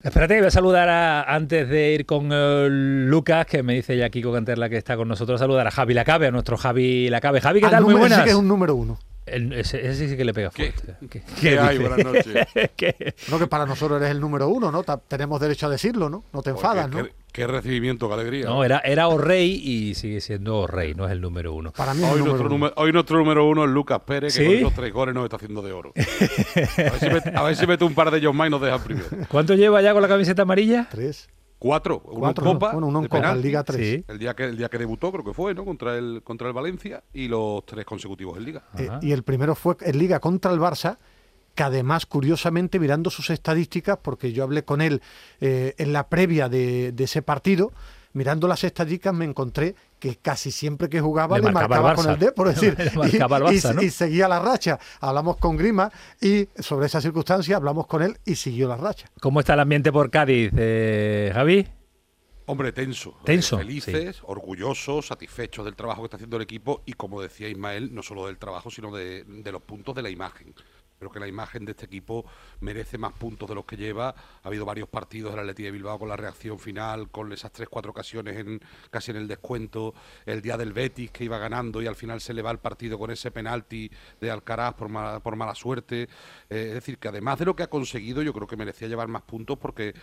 Espérate, voy a saludar a, antes de ir con uh, Lucas, que me dice ya Kiko Canterla que está con nosotros, saludar a Javi Lacabe, a nuestro Javi Lacabe. Javi, ¿qué tal? Muy buenas. Sí que es un número uno. El, ese, ese, sí que le pega fuerte. ¿Qué, ¿Qué, ¿Qué hay? Buenas noches. no, que para nosotros eres el número uno, ¿no? Tenemos derecho a decirlo, ¿no? No te enfadas, ¿no? Qué, recibimiento, qué alegría. No, era, era O'Rey y sigue siendo O'Rey, no es el número uno. Para mí hoy, número nuestro uno. Número, hoy nuestro número uno es Lucas Pérez, que ¿Sí? con esos tres goles nos está haciendo de oro. A ver si mete, a ver si mete un par de ellos más y nos deja primero. ¿Cuánto lleva ya con la camiseta amarilla? Tres. Cuatro, uno Cuatro, en Copa, no. bueno, uno en Copa, penalti, Liga 3. Sí. El día que el día que debutó creo que fue, ¿no? Contra el contra el Valencia y los tres consecutivos en Liga. Eh, y el primero fue en Liga contra el Barça, que además, curiosamente, mirando sus estadísticas, porque yo hablé con él eh, en la previa de, de, ese partido, mirando las estadísticas me encontré que casi siempre que jugaba le, le marcaba, marcaba con el D, por decir, y, al Barça, y, ¿no? y, seguía la racha. Hablamos con Grima y sobre esa circunstancia hablamos con él y siguió la racha. ¿Cómo está el ambiente por Cádiz, eh, Javi? Hombre, tenso. Tenso. Eh, felices, sí. orgullosos, satisfechos del trabajo que está haciendo el equipo y, como decía Ismael, no solo del trabajo, sino de, de los puntos de la imagen. Creo que la imagen de este equipo merece más puntos de los que lleva. Ha habido varios partidos del Atleti de Bilbao con la reacción final, con esas tres, cuatro ocasiones en, casi en el descuento. El día del Betis que iba ganando y al final se le va el partido con ese penalti de Alcaraz por mala, por mala suerte. Eh, es decir, que además de lo que ha conseguido, yo creo que merecía llevar más puntos porque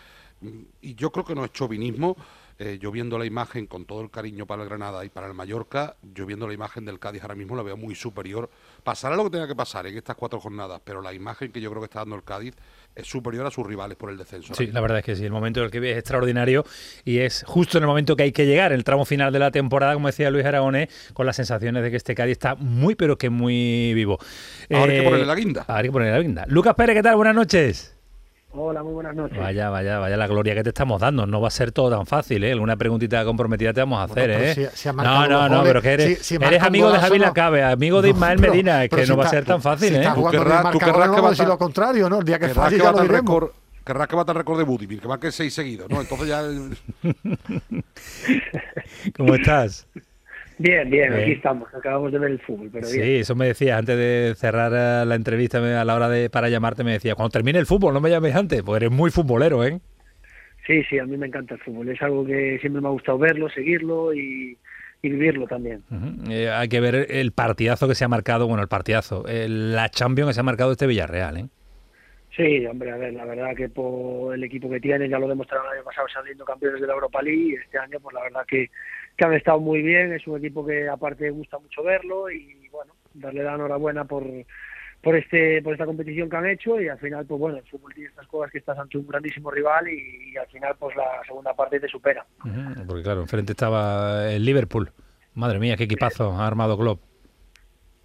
y yo creo que no es chauvinismo, eh, yo viendo la imagen con todo el cariño para el Granada y para el Mallorca, yo viendo la imagen del Cádiz ahora mismo la veo muy superior. Pasará lo que tenga que pasar en estas cuatro jornadas, pero la imagen que yo creo que está dando el Cádiz es superior a sus rivales por el descenso. Sí, la verdad es que sí, el momento del que vive es extraordinario y es justo en el momento que hay que llegar, el tramo final de la temporada, como decía Luis Aragonés, con las sensaciones de que este Cádiz está muy, pero que muy vivo. Ahora eh, hay que ponerle la guinda. Ahora hay que ponerle la guinda. Lucas Pérez, ¿qué tal? Buenas noches. Hola, muy buenas noches. Vaya, vaya, vaya la gloria que te estamos dando. No va a ser todo tan fácil, ¿eh? Alguna preguntita comprometida te vamos a hacer, bueno, ¿eh? Si, si no, no, no, pero que eres, si, si eres amigo de Javi Lacabe, amigo de Ismael no, Medina, es que no va a ser tan fácil, si ¿eh? Jugando querrás, tú querrás que no va decir a- lo contrario, ¿no? El día que falle ya lo el diremos. querrás que bata el récord de Budimir, que marque seis seguidos, ¿no? Entonces ya... ¿Cómo estás? Bien, bien, aquí estamos. Acabamos de ver el fútbol, pero Sí, bien. eso me decías antes de cerrar eh, la entrevista a la hora de para llamarte me decía, cuando termine el fútbol, no me llames antes, pues eres muy futbolero, ¿eh? Sí, sí, a mí me encanta el fútbol. Es algo que siempre me ha gustado verlo, seguirlo y, y vivirlo también. Eh, hay que ver el partidazo que se ha marcado, bueno, el partidazo, eh, la Champions que se ha marcado este Villarreal, ¿eh? Sí, hombre, a ver, la verdad que por el equipo que tienen, ya lo demostraron el año pasado saliendo campeones de la Europa League y este año, pues la verdad que, han estado muy bien. Es un equipo que aparte gusta mucho verlo y bueno, darle la enhorabuena por por este por esta competición que han hecho y al final pues bueno el fútbol tiene estas cosas que estás ante un grandísimo rival y, al final pues la segunda parte te supera Porque claro, enfrente estaba el Liverpool. Madre mía, qué equipazo ha armado Klopp.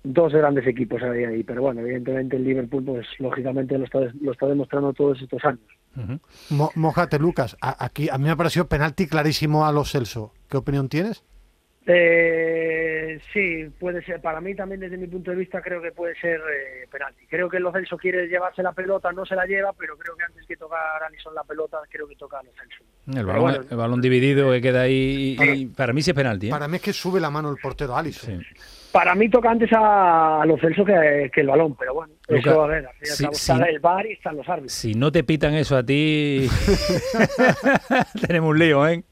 Dos grandes equipos hay ahí pero bueno evidentemente el Liverpool pues lógicamente lo está lo está demostrando todos estos años Ujú. Mo- Mójate, Lucas. A- aquí a mí me pareció penalti clarísimo a los Celso. ¿Qué opinión tienes? Eh, sí, puede ser. Para mí también desde mi punto de vista creo que puede ser eh, penalti. Creo que Lo Celso quiere llevarse la pelota, no se la lleva, pero creo que antes que tocar a Alisson la pelota, creo que toca a Lo Celso. El balón, bueno. el balón dividido que queda ahí y, y para mí sí es penalti, ¿eh? Para mí es que sube la mano el portero Alisson. Sí. Para mí toca antes a, a Lo Celso que, que el balón, pero bueno, Luca, eso a ver, cabo sí. está el VAR y están los árbitros. Si no te pitan eso a ti, tenemos un lío, ¿eh?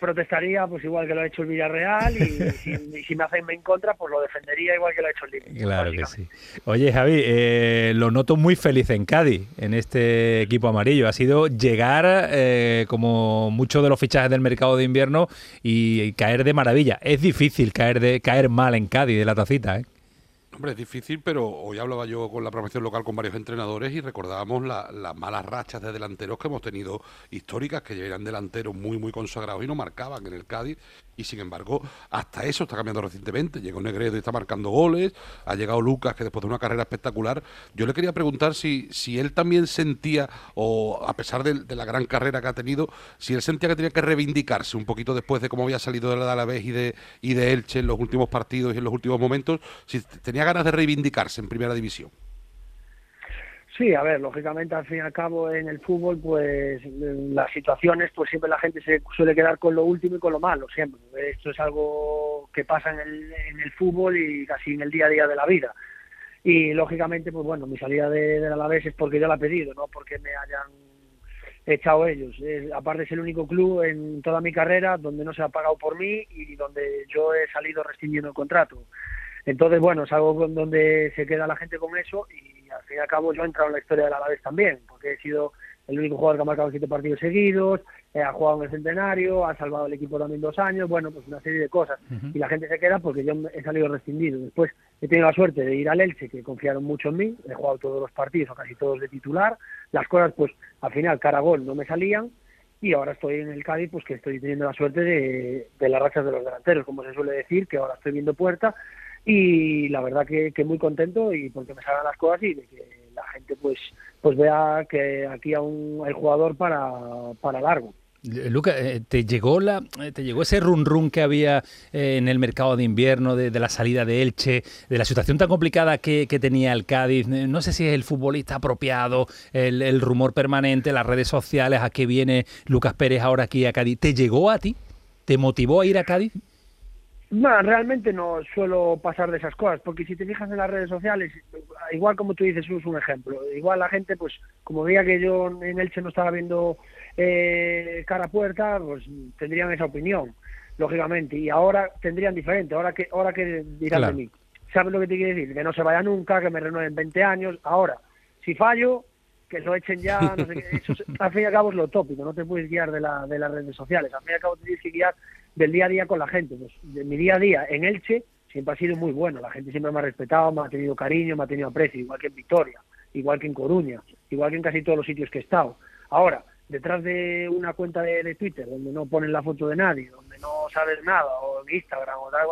Protestaría pues igual que lo ha hecho el Villarreal y, si, y si me hacen en contra, pues lo defendería igual que lo ha hecho el Liverpool. Claro que sí. Oye, Javi, eh, lo noto muy feliz en Cádiz, en este equipo amarillo. Ha sido llegar, eh, como muchos de los fichajes del mercado de invierno, y, y caer de maravilla. Es difícil caer de caer mal en Cádiz de la tacita, ¿eh? Hombre, es difícil, pero hoy hablaba yo con la programación local con varios entrenadores y recordábamos la- las malas rachas de delanteros que hemos tenido históricas, que eran delanteros muy, muy consagrados y no marcaban en el Cádiz. Y sin embargo, hasta eso está cambiando recientemente. Llegó Negredo y está marcando goles. Ha llegado Lucas, que después de una carrera espectacular. Yo le quería preguntar si, si él también sentía, o a pesar de, la gran carrera que ha tenido, si él sentía que tenía que reivindicarse un poquito después de cómo había salido de la Alavés y de, y de Elche en los últimos partidos y en los últimos momentos, si tenía ganas de reivindicarse en primera división. Sí, a ver, lógicamente al fin y al cabo en el fútbol, pues las situaciones, pues siempre la gente se suele quedar con lo último y con lo malo, siempre. Esto es algo que pasa en el, en el fútbol y casi en el día a día de la vida. Y lógicamente, pues bueno, mi salida de, del Alavés es porque yo la he pedido, no porque me hayan echado ellos. aparte es el único club en toda mi carrera donde no se ha pagado por mí y donde yo he salido rescindiendo el contrato. Entonces, bueno, es algo donde se queda la gente con eso y al fin y al cabo yo he entrado en la historia de la Alavés también, porque he sido el único jugador que ha marcado siete partidos seguidos, eh, ha jugado en el centenario, ha salvado el equipo también dos años, bueno, pues una serie de cosas. Y la gente se queda porque yo he salido rescindido. Después he tenido la suerte de ir al Elche, que confiaron mucho en mí, he jugado todos los partidos, o casi todos de titular. Las cosas, pues al final, cara a gol no me salían. Y ahora estoy en el Cádiz, pues que estoy teniendo la suerte de, de las rachas de los delanteros, como se suele decir, que ahora estoy viendo puerta. Y la verdad que, que muy contento y porque me salgan las cosas y de que la gente pues pues vea que aquí aún hay jugador para, para largo. Eh, Luca, eh, ¿te llegó, la, eh, ¿te llegó ese run run que había en el mercado de invierno, de, la salida de Elche, de la situación tan complicada que, tenía el Cádiz? No sé si es el futbolista apropiado, el, el, rumor permanente, las redes sociales, a qué viene Lucas Pérez ahora aquí a Cádiz. ¿Te llegó a ti? ¿Te motivó a ir a Cádiz? No, realmente no suelo pasar de esas cosas, porque si te fijas en las redes sociales, igual como tú dices, es un ejemplo. Igual la gente, pues, como veía que yo en Elche no estaba viendo eh, cara a puerta, pues tendrían esa opinión, lógicamente. Y ahora tendrían diferente. Ahora que, ahora que dirán de mí. ¿Sabes lo que te quiere decir? Que no se vaya nunca, que me renueven 20 años. Ahora, si fallo, que lo echen ya, no sé qué. Eso, al fin y al cabo es lo tópico, no te puedes guiar de, la, de las redes sociales. Al fin y al cabo te tienes que guiar del día a día con la gente. Pues de mi día a día en Elche siempre ha sido muy bueno. La gente siempre me ha respetado, me ha tenido cariño, me ha tenido aprecio, igual que en Victoria, igual que en Coruña, igual que en casi todos los sitios que he estado. Ahora, detrás de una cuenta de, Twitter donde no ponen la foto de nadie, donde no sabes nada, o en Instagram o tal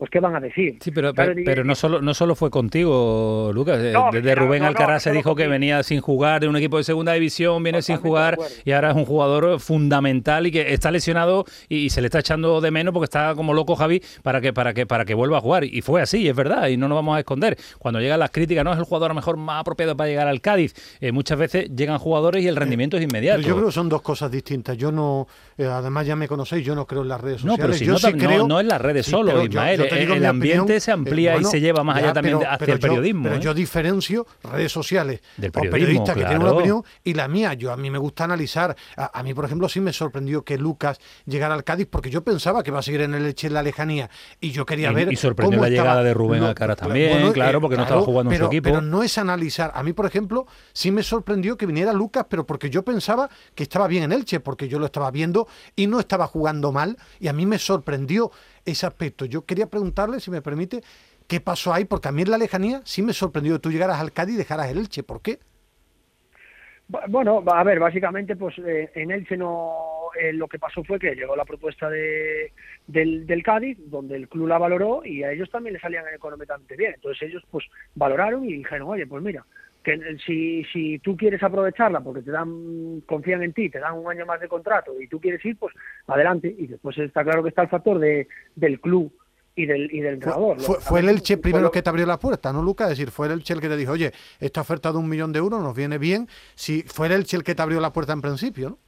pues qué van a decir. Sí, pero, pero, no solo no solo fue contigo, Lucas. Eh, desde Rubén Alcaraz se dijo que venía sin jugar de un equipo de segunda división, viene sin jugar y ahora es un jugador fundamental y que está lesionado y, se le está echando de menos porque está como loco Javi para que para que para que vuelva a jugar y fue así, es verdad, y no nos vamos a esconder. Cuando llegan las críticas, no es el jugador a lo mejor más apropiado para llegar al Cádiz. Eh, muchas veces llegan jugadores y el rendimiento es inmediato. yo creo que son dos cosas distintas. Yo no, eh, además ya me conocéis, yo no creo en las redes sociales. No, pero si no, creo, no, en las redes solo, Ismael el ambiente se amplía y se lleva más allá también hacia el periodismo. pero ¿eh? yo diferencio redes sociales del periodista que tiene una opinión y la mía. Yo a mí me gusta analizar. A, mí, por ejemplo, sí me sorprendió que Lucas llegara al Cádiz porque yo pensaba que iba a seguir en el Eche en la lejanía y yo quería ver. Y sorprendió la llegada de Rubén a cara también, claro, porque no estaba jugando en su equipo. Pero no es analizar. A mí, por ejemplo, sí me sorprendió que viniera Lucas, pero porque yo pensaba que estaba bien en Elche, porque yo lo estaba viendo y no estaba jugando mal. Y a mí me sorprendió ese aspecto. Yo quería preguntarle, si me permite, qué pasó ahí, porque a mí en la lejanía sí me sorprendió que tú llegaras al Cádiz y dejaras el Elche. ¿Por qué? Bueno, a ver, básicamente, pues eh, en Elche no, eh, lo que pasó fue que llegó la propuesta de, del, del, Cádiz, donde el club la valoró y a ellos también les salían económicamente bien. Entonces ellos, pues, valoraron y dijeron, oye, pues mira, que si, si tú quieres aprovecharla porque te dan, confían en ti, te dan un año más de contrato y tú quieres ir, pues adelante. Y después está claro que está el factor de, del club y del, y del entrenador. Fue, fue, el Elche primero que te abrió la puerta, ¿no, Luca? Es decir, fue el Elche el que te dijo, oye, esta oferta de un millón de euros nos viene bien. Si fue el Elche el que te abrió la puerta en principio, ¿no?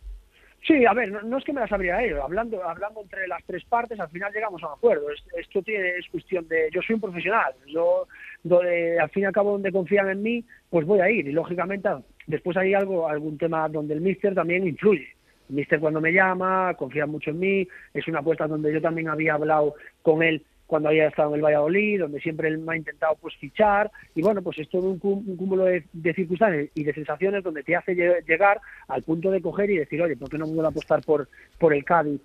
Sí, a ver, no, es que me las abriera ellos, hablando, hablando entre las tres partes, al final llegamos a un acuerdo. Esto tiene, es cuestión de, yo soy un profesional, yo donde, al fin y al cabo donde confían en mí, pues voy a ir. Y lógicamente después hay algo, algún tema donde el míster también influye. El míster cuando me llama, confía mucho en mí, es una apuesta donde yo también había hablado con él cuando había estado en el Valladolid, donde siempre él me ha intentado pues fichar, y bueno, pues es todo un, cúmulo de, circunstancias y de sensaciones donde te hace llegar al punto de coger y decir, oye, ¿por qué no puedo apostar por, por el Cádiz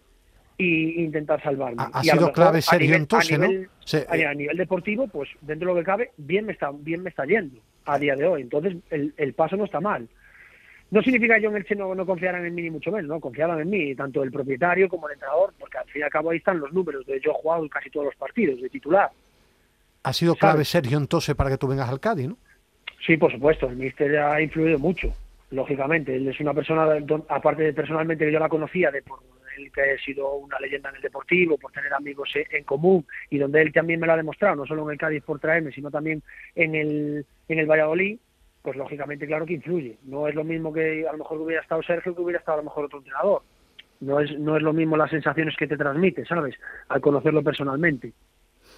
y intentar salvarme. Ha, sido clave serio entonces, a nivel, a nivel deportivo, pues dentro de lo que cabe, bien me está, bien me está yendo a día de hoy. Entonces, el, el paso no está mal. No significa que yo en el no, no confiaran en mí ni mucho menos, no, confiaban en mí, tanto el propietario como el entrenador, porque al fin y al cabo ahí están los números, de yo he jugado casi todos los partidos de titular. Ha sido clave Sergio entonces para que tú vengas al Cádiz, ¿no? Sí, por supuesto, el míster ha influido mucho, lógicamente. Él es una persona, aparte de personalmente que yo la conocía, de por él que ha sido una leyenda en el deportivo, por tener amigos en común y donde él también me lo ha demostrado, no solo en el Cádiz por traerme, sino también en el, en el Valladolid, pues lógicamente claro que influye. No es lo mismo que a lo mejor hubiera estado Sergio que hubiera estado a lo mejor otro entrenador. No es, no es lo mismo las sensaciones que te transmite, ¿sabes? Al conocerlo personalmente.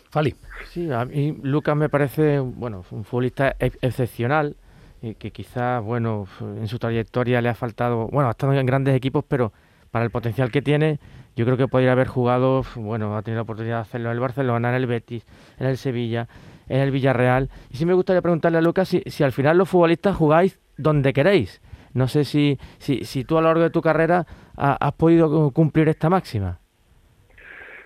Fali. Sí, a mí Lucas me parece, bueno, un futbolista excepcional eh, que quizás, bueno, en su trayectoria le ha faltado, bueno, ha estado en grandes equipos, pero para el potencial que tiene, yo creo que podría haber jugado, bueno, ha tenido la oportunidad de hacerlo en el Barcelona, en el Betis, en el Sevilla, en el Villarreal. Y sí me gustaría preguntarle a Lucas si, si al final los futbolistas jugáis donde queréis. No sé si, si, si tú a lo largo de tu carrera has podido cumplir esta máxima.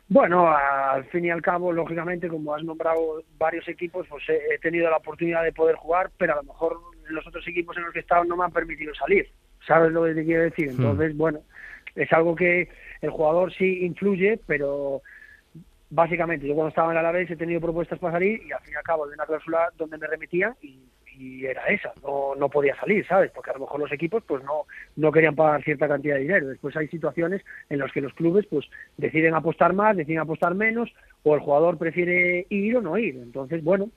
Bueno, al fin y al cabo, lógicamente, como has nombrado varios equipos, pues he tenido la oportunidad de poder jugar, pero a lo mejor los otros equipos en los que he estado no me han permitido salir. ¿Sabes lo que te quiero decir? Hmm. Entonces, bueno, es algo que el jugador sí influye, pero básicamente yo cuando estaba en Alavés he tenido propuestas para salir y al fin y al cabo de una cláusula donde me remitían y y era esa, no, no podía salir, ¿sabes? Porque a lo mejor los equipos pues no, no querían pagar cierta cantidad de dinero. Después hay situaciones en las que los clubes pues deciden apostar más, deciden apostar menos, o el jugador prefiere ir o no ir. Entonces, bueno,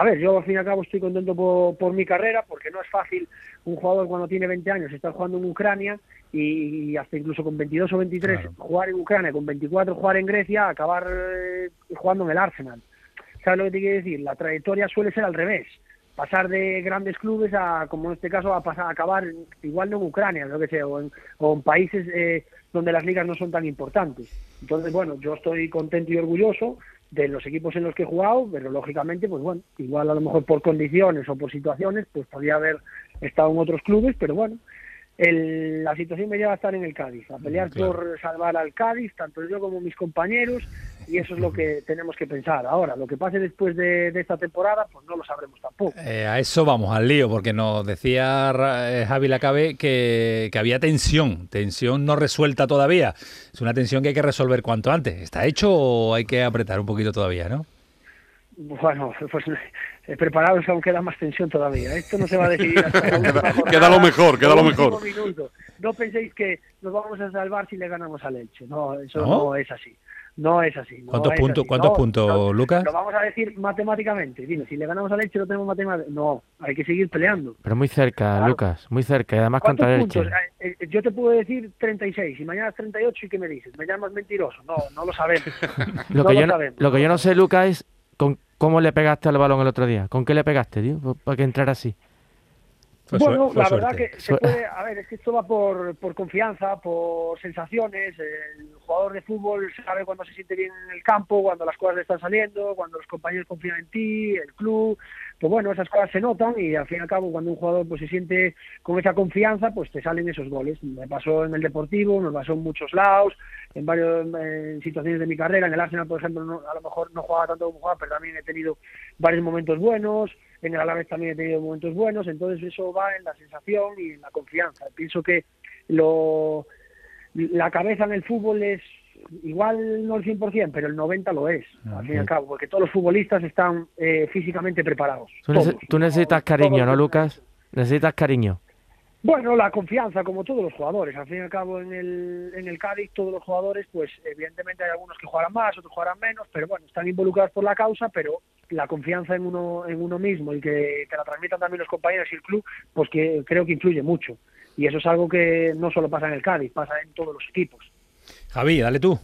a ver, yo al fin y al cabo estoy contento por, por mi carrera, porque no es fácil un jugador cuando tiene 20 años estar jugando en Ucrania y, hasta incluso con 22 o 23 jugar en Ucrania, con 24 jugar en Grecia, acabar eh, jugando en el Arsenal. ¿Sabes lo que te quiero decir? La trayectoria suele ser al revés pasar de grandes clubes a, como en este caso, a pasar a acabar igual no en Ucrania, lo que sea, o en, países eh, donde las ligas no son tan importantes. Entonces, bueno, yo estoy contento y orgulloso de los equipos en los que he jugado, pero lógicamente, pues bueno, igual a lo mejor por condiciones o por situaciones, pues podría haber estado en otros clubes, pero bueno, la situación me lleva a estar en el Cádiz, a pelear por salvar al Cádiz, tanto yo como mis compañeros, y eso es lo que tenemos que pensar. Ahora, lo que pase después de, esta temporada, pues no lo sabremos tampoco. Eh, a eso vamos, al lío, porque nos decía eh, Javi Lacabe que, que había tensión, tensión no resuelta todavía. Es una tensión que hay que resolver cuanto antes. ¿Está hecho o hay que apretar un poquito todavía, no? Bueno, pues eh, preparados aún queda más tensión todavía. Esto no se va a decidir hasta queda, lo mejor, queda lo mejor. No penséis que nos vamos a salvar si le ganamos a Leche. No, eso no, es así. No es así. ¿Cuántos puntos, ¿cuántos puntos Lucas? Lo vamos a decir matemáticamente. Dime, si le ganamos a Leche lo tenemos matemáticamente. No, hay que seguir peleando. Pero muy cerca, Lucas, muy cerca. Y además contra Leche. Eh, eh, yo te puedo decir 36 y mañana es 38 y ¿qué me dices? ¿Me llamas mentiroso? No, no lo sabemos. lo, que yo, lo que yo no sé, Lucas, es con ¿Cómo le pegaste al balón el otro día? ¿Con qué le pegaste, tío? Para que entrara así. bueno, la verdad que se puede, a ver, es que esto va por, por confianza, por sensaciones. El jugador de fútbol sabe cuando se siente bien en el campo, cuando las cosas le están saliendo, cuando los compañeros confían en ti, el club pues bueno, esas cosas se notan y al fin y al cabo cuando un jugador pues se siente con esa confianza, pues te salen esos goles. Me pasó en el Deportivo, me pasó en muchos lados, en varias situaciones de mi carrera. En el Arsenal, por ejemplo, a lo mejor no jugaba tanto como jugaba, pero también he tenido varios momentos buenos. En el Alavés también he tenido momentos buenos. Entonces eso va en la sensación y en la confianza. Pienso que lo la cabeza en el fútbol es igual no el 100%, pero el 90% lo es, ah, al fin y al cabo, porque todos los futbolistas están eh, físicamente preparados. Tú, necesitas cariño, ¿no, Lucas? Necesitas cariño. Bueno, la confianza, como todos los jugadores. Al fin y al cabo, en el, en el Cádiz, todos los jugadores, pues evidentemente hay algunos que jugarán más, otros jugarán menos, pero bueno, están involucrados por la causa, pero la confianza en uno, en uno mismo y que, que la transmitan también los compañeros y el club, pues que creo que influye mucho. Y eso es algo que no solo pasa en el Cádiz, pasa en todos los equipos. Javi, dale tú.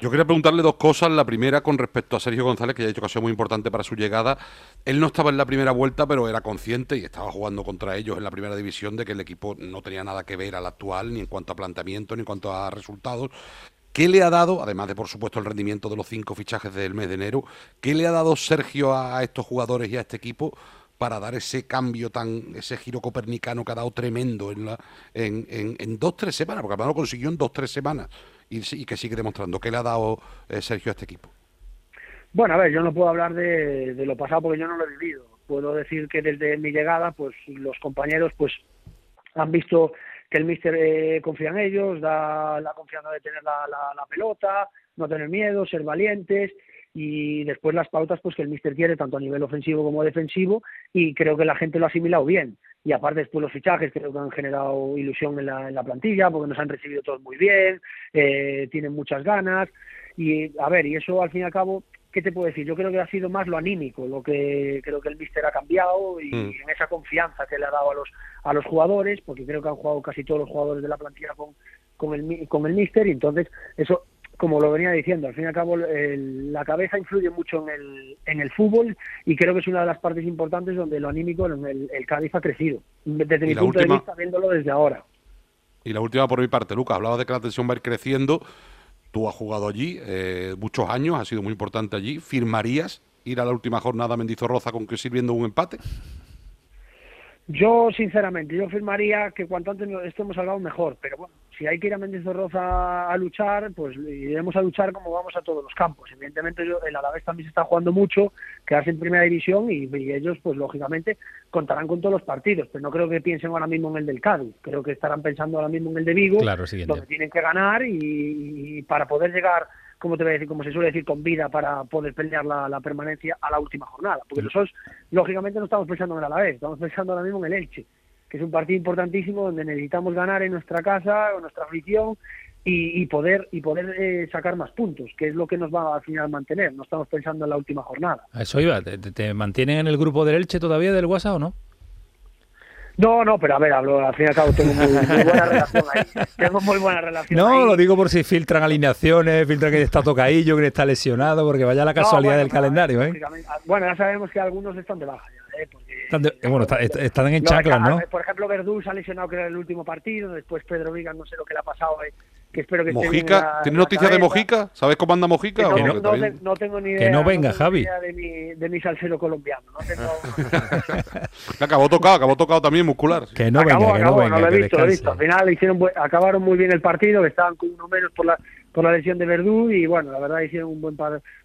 Yo quería preguntarle dos cosas. La primera con respecto a Sergio González, que ya ha dicho que ha sido muy importante para su llegada. Él no estaba en la primera vuelta, pero era consciente y estaba jugando contra ellos en la primera división de que el equipo no tenía nada que ver al actual, ni en cuanto a planteamiento, ni en cuanto a resultados. ¿Qué le ha dado, además de por supuesto el rendimiento de los cinco fichajes del mes de enero, qué le ha dado Sergio a estos jugadores y a este equipo para dar ese cambio tan, ese giro copernicano que ha dado tremendo en, la, en, en, dos, tres semanas, porque además lo consiguió en dos, tres semanas y, que sigue demostrando. ¿Qué le ha dado eh, Sergio a este equipo? Bueno, a ver, yo no puedo hablar de, lo pasado porque yo no lo he vivido. Puedo decir que desde mi llegada, pues los compañeros pues han visto que el míster eh, confía en ellos, da la confianza de tener la, la pelota, no tener miedo, ser valientes y después las pautas pues que el míster quiere tanto a nivel ofensivo como defensivo y creo que la gente lo ha asimilado bien. Y aparte después los fichajes creo que han generado ilusión en la, en la plantilla porque nos han recibido todos muy bien eh, tienen muchas ganas. Y a ver y eso al fin y al cabo qué te puedo decir yo creo que ha sido más lo anímico lo que creo que el míster ha cambiado y mm. en esa confianza que le ha dado a los a los jugadores porque creo que han jugado casi todos los jugadores de la plantilla con con el con el míster y entonces eso como lo venía diciendo, al fin y al cabo el, la cabeza influye mucho en el, en el fútbol y creo que es una de las partes importantes donde lo anímico, en el, el Cádiz ha crecido, desde mi punto de vista, viéndolo desde ahora. Y la última por mi parte, Lucas, hablaba de que la tensión va a ir creciendo, tú has jugado allí eh, muchos años, ha sido muy importante allí, ¿firmarías ir a la última jornada a Mendizorroza con que sirviendo un empate? Yo, sinceramente, yo firmaría que cuanto antes estemos hablado mejor, pero bueno, si hay que ir a Mendizorroza a luchar, pues iremos a luchar como vamos a todos los campos. Evidentemente el Alavés también se está jugando mucho, quedarse en primera división y, ellos, pues lógicamente, contarán con todos los partidos, pero no creo que piensen ahora mismo en el del Cádiz, creo que estarán pensando ahora mismo en el de Vigo, donde tienen que ganar y para poder llegar como te voy a decir, como se suele decir, con vida para poder pelear la, permanencia a la última jornada. Porque nosotros, lógicamente, no estamos pensando en el Alavés, estamos pensando ahora mismo en el Elche, que es un partido importantísimo donde necesitamos ganar en nuestra casa, con nuestra afición, y, poder y poder eh, sacar más puntos, que es lo que nos va al final mantener. No estamos pensando en la última jornada. eso iba. ¿Te, mantienen en el grupo del Elche todavía del WhatsApp o no? No, no, pero a ver, hablo, al fin y al cabo tengo muy, buena relación ahí. Tengo muy buena relación. No, lo digo por si filtran alineaciones, filtran que está tocadillo, que está lesionado, porque vaya la casualidad del calendario, ¿eh? Bueno, ya sabemos que algunos están de baja ya, ¿eh? Porque, bueno, están en chaclas, ¿no? Por ejemplo, Verdú se ha lesionado que era el último partido, después Pedro Vigas no sé lo que le ha pasado, ¿eh? que espero que Mojica, ¿tienes noticias de Mojica? ¿Sabes cómo anda Mojica? no, no, tengo ni idea, que no venga, Javi. de, mi, de mi salsero colombiano. No tengo... acabó tocado, acabó tocado también muscular. Que no venga, que no venga. lo he visto, lo he visto. Al final hicieron, acabaron muy bien el partido, que estaban con uno menos por la, por la lesión de Verdú y bueno, la verdad hicieron un buen,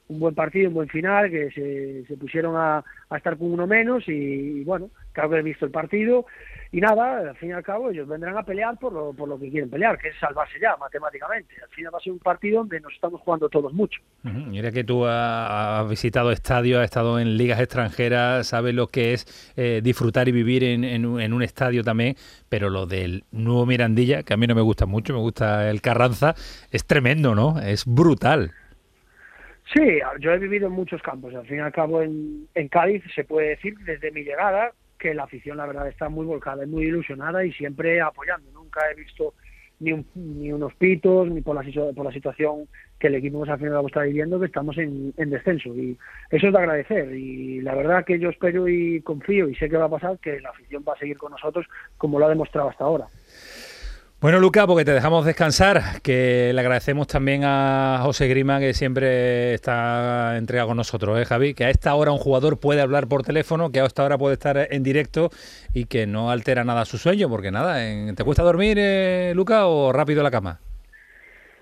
un buen partido, un buen final, que se, se pusieron a, a, estar con uno menos y, bueno, claro que he visto el partido y nada, al fin y al cabo ellos vendrán a pelear por lo, por lo que quieren pelear, que es salvarse ya matemáticamente. Al final va a ser un partido donde nos estamos jugando todos mucho. Mira que tú has visitado estadios, has estado en ligas extranjeras, sabes lo que es eh, disfrutar y vivir en, en, un estadio también, pero lo del nuevo Mirandilla, que a mí no me gusta mucho, me gusta el Carranza, es tremendo, ¿no? Es brutal. Sí, yo he vivido en muchos campos. Al fin y al cabo, en, Cádiz se puede decir desde mi llegada que la afición la verdad está muy volcada, es muy ilusionada y siempre apoyando. Nunca he visto ni, ni unos pitos, ni por la, por la situación que el equipo al final está viviendo, que estamos en, en, descenso. Y eso es de agradecer. Y la verdad que yo espero y confío y sé que va a pasar, que la afición va a seguir con nosotros como lo ha demostrado hasta ahora. Bueno, Luca, porque te dejamos descansar, que le agradecemos también a José Grima, que siempre está entregado con nosotros, ¿eh, Javi? Que a esta hora un jugador puede hablar por teléfono, que a esta hora puede estar en directo y que no altera nada su sueño, porque nada, ¿te cuesta dormir, eh, Luca, o rápido a la cama?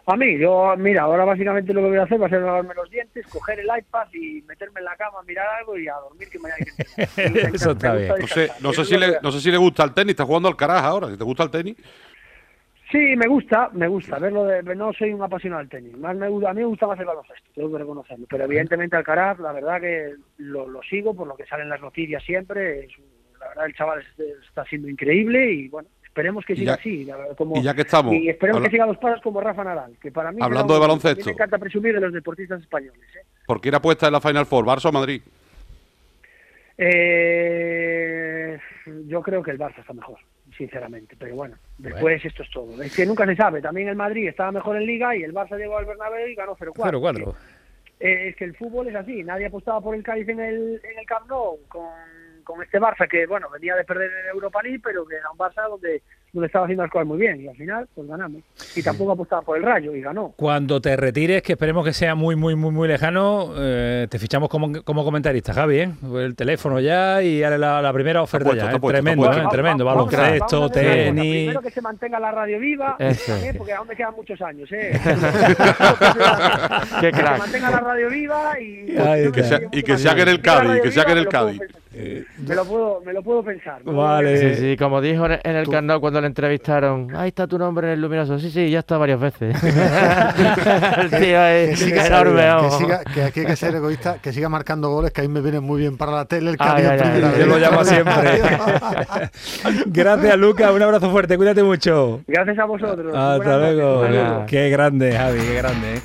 A mí, yo, mira, ahora básicamente lo que voy a hacer va a ser lavarme los dientes, coger el iPad y meterme en la cama, mirar algo y a dormir que mañana hay que Eso está bien. No sé, no, sé si le, no sé si le gusta el tenis, está jugando al carajo ahora, si te gusta el tenis. Sí, me gusta, me gusta verlo. De, no soy un apasionado del tenis. Más me, a mí me gusta más el baloncesto, tengo que reconocerlo. Pero evidentemente Alcaraz, la verdad que lo, lo sigo por lo que salen las noticias siempre. Es, la verdad el chaval está siendo increíble y bueno, esperemos que siga así. y ya que estamos. Y esperemos que siga los pasos como Rafa Nadal, que para mí. Hablando de baloncesto. Me encanta presumir de los deportistas españoles. ¿eh? ¿Por qué era puesta en la Final Four, Barça o Madrid? Eh, yo creo que el Barça está mejor sinceramente. Pero bueno, después esto es todo. Es que nunca se sabe. También el Madrid estaba mejor en Liga y el Barça llegó al Bernabéu y ganó 0-4. Eh, es que el fútbol es así. Nadie apostaba por el Cádiz en el, en el Camp Nou con, con este Barça que, bueno, venía de perder en Europa League, pero que era un Barça donde donde estaba haciendo las cosas muy bien y al final pues ganamos. Y tampoco apostaba por el Rayo y ganó. Cuando te retires, que esperemos que sea muy, muy, muy, muy lejano, eh, te fichamos como, como comentarista, Javi, ¿eh? El teléfono ya y la, la primera oferta ya. ¿eh? tremendo, ¿eh? tremendo. Baloncesto, tenis... Primero que se mantenga la radio viva, ¿eh? porque aún me quedan muchos años, ¿eh? que se mantenga la radio viva y... que, sea, y que se haga en el Cádiz, que se haga en el Cádiz. Me lo puedo, me lo puedo pensar. Vale. Sí, sí, como dijo en el canal cuando le entrevistaron, ahí está tu nombre en el luminoso. Sí, sí, ya está varias veces. el tío es que enorme, que, siga, que aquí hay que ser egoísta, que siga marcando goles, que ahí me vienen muy bien para la tele. El ay, Yo lo llamo siempre. Gracias, Luca. Un abrazo fuerte. Cuídate mucho. Gracias a vosotros. Hasta luego. Qué grande, Javi, qué grande. ¿eh?